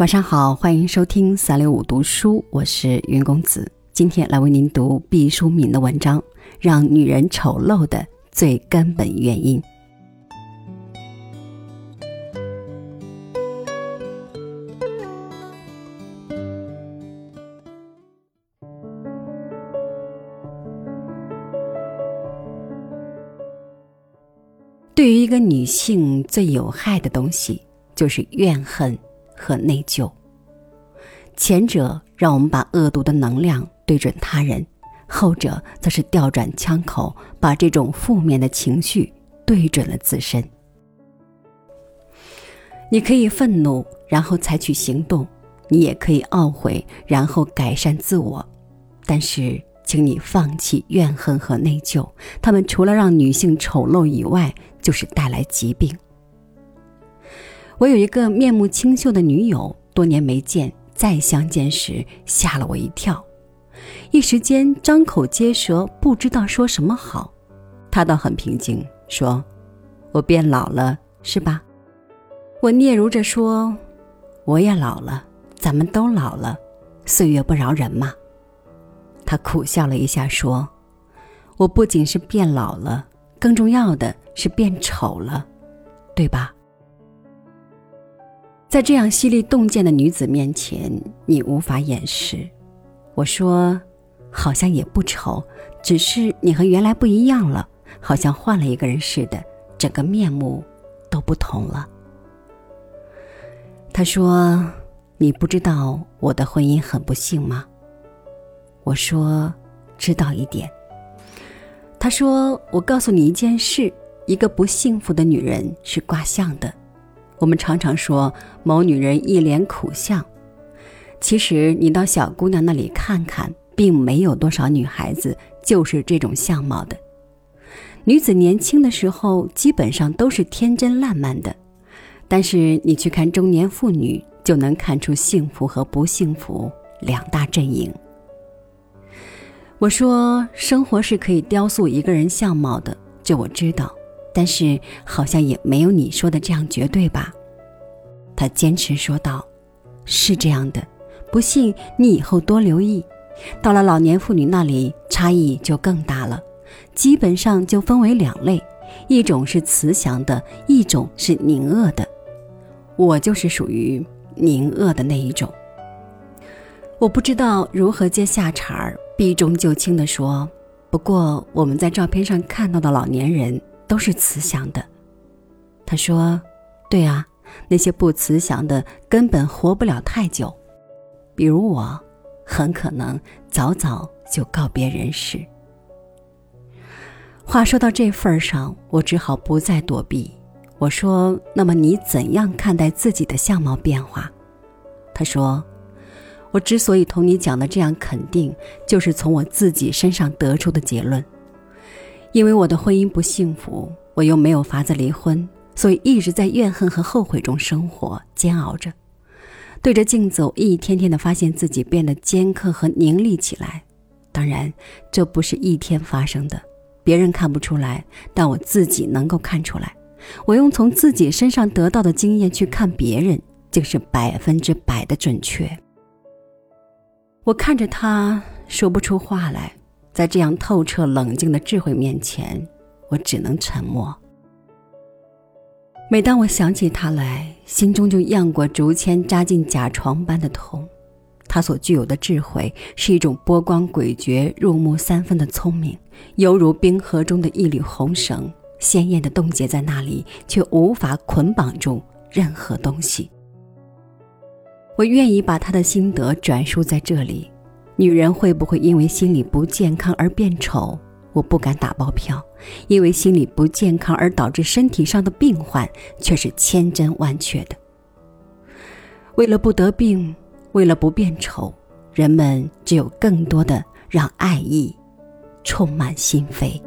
晚上好，欢迎收听三六五读书，我是云公子。今天来为您读毕淑敏的文章《让女人丑陋的最根本原因》。对于一个女性，最有害的东西就是怨恨。和内疚，前者让我们把恶毒的能量对准他人，后者则是调转枪口，把这种负面的情绪对准了自身。你可以愤怒，然后采取行动；你也可以懊悔，然后改善自我。但是，请你放弃怨恨和内疚，他们除了让女性丑陋以外，就是带来疾病。我有一个面目清秀的女友，多年没见，再相见时吓了我一跳，一时间张口结舌，不知道说什么好。她倒很平静，说：“我变老了，是吧？”我嗫嚅着说：“我也老了，咱们都老了，岁月不饶人嘛。”她苦笑了一下，说：“我不仅是变老了，更重要的是变丑了，对吧？”在这样犀利洞见的女子面前，你无法掩饰。我说，好像也不丑，只是你和原来不一样了，好像换了一个人似的，整个面目都不同了。他说：“你不知道我的婚姻很不幸吗？”我说：“知道一点。”他说：“我告诉你一件事，一个不幸福的女人是卦象的。”我们常常说某女人一脸苦相，其实你到小姑娘那里看看，并没有多少女孩子就是这种相貌的。女子年轻的时候基本上都是天真烂漫的，但是你去看中年妇女，就能看出幸福和不幸福两大阵营。我说生活是可以雕塑一个人相貌的，这我知道。但是好像也没有你说的这样绝对吧？他坚持说道：“是这样的，不信你以后多留意。到了老年妇女那里，差异就更大了，基本上就分为两类：一种是慈祥的，一种是凝恶的。我就是属于凝恶的那一种。我不知道如何接下茬儿，避重就轻地说：不过我们在照片上看到的老年人。”都是慈祥的，他说：“对啊，那些不慈祥的根本活不了太久，比如我，很可能早早就告别人世。”话说到这份上，我只好不再躲避。我说：“那么你怎样看待自己的相貌变化？”他说：“我之所以同你讲的这样肯定，就是从我自己身上得出的结论。”因为我的婚姻不幸福，我又没有法子离婚，所以一直在怨恨和后悔中生活，煎熬着。对着镜子，我一天天的发现自己变得尖刻和凝厉起来。当然，这不是一天发生的，别人看不出来，但我自己能够看出来。我用从自己身上得到的经验去看别人，竟是百分之百的准确。我看着他，说不出话来。在这样透彻冷静的智慧面前，我只能沉默。每当我想起他来，心中就漾过竹签扎进甲床般的痛。他所具有的智慧是一种波光诡谲、入木三分的聪明，犹如冰河中的一缕红绳，鲜艳的冻结在那里，却无法捆绑住任何东西。我愿意把他的心得转述在这里。女人会不会因为心理不健康而变丑？我不敢打包票，因为心理不健康而导致身体上的病患却是千真万确的。为了不得病，为了不变丑，人们只有更多的让爱意充满心扉。